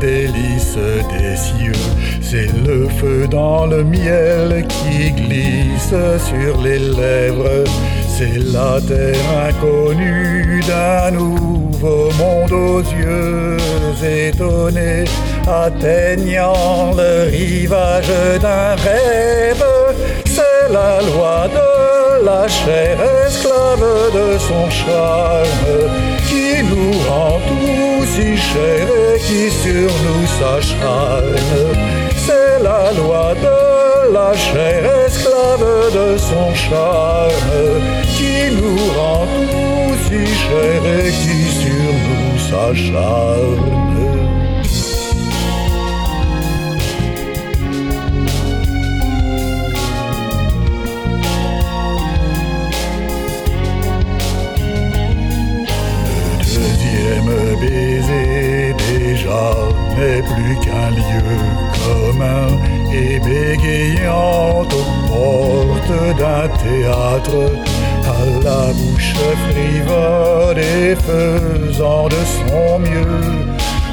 délice des cieux. C'est le feu dans le miel qui glisse sur les lèvres. C'est la terre inconnue d'un nouveau monde aux yeux étonnés, atteignant le rivage d'un rêve. C'est la loi de la chair esclave de son charme qui nous rend tout si cher et qui sur nous s'acharne. C'est la loi de la chair esclave de son charme qui nous rend tout si cher et qui sur nous s'acharne. N'est plus qu'un lieu commun et bégayant aux portes d'un théâtre. À la bouche frivole et faisant de son mieux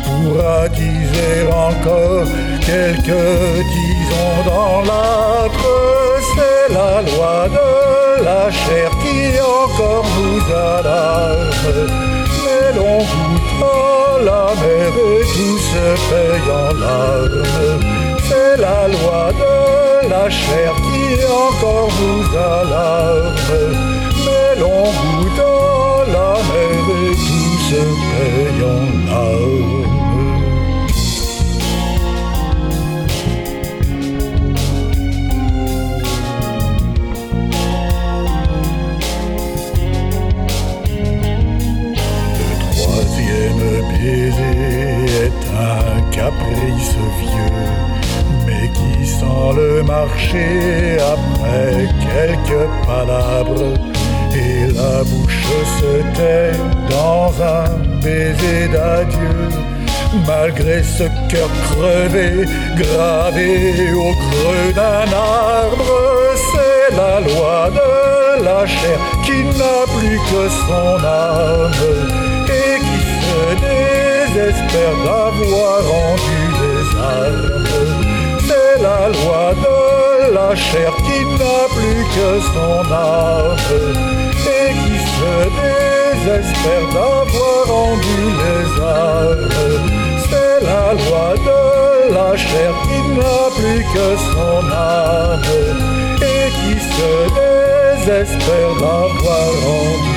pour attiser encore quelques disons dans l'âtre c'est la loi de la chair qui encore nous alarme. L'on goûte la mer tout se paye en larmes. C'est la loi de la chair qui encore nous alarme. Caprice vieux, mais qui sent le marché après quelques palabres. Et la bouche se tait dans un baiser d'adieu, malgré ce cœur crevé, gravé au creux d'un arbre. C'est la loi de la chair qui n'a plus que son âme et qui se dé J'espère d'avoir rendu les armes. C'est la loi de la chair qui n'a plus que son âme et qui se désespère d'avoir rendu les armes. C'est la loi de la chair qui n'a plus que son âme et qui se désespère d'avoir rendu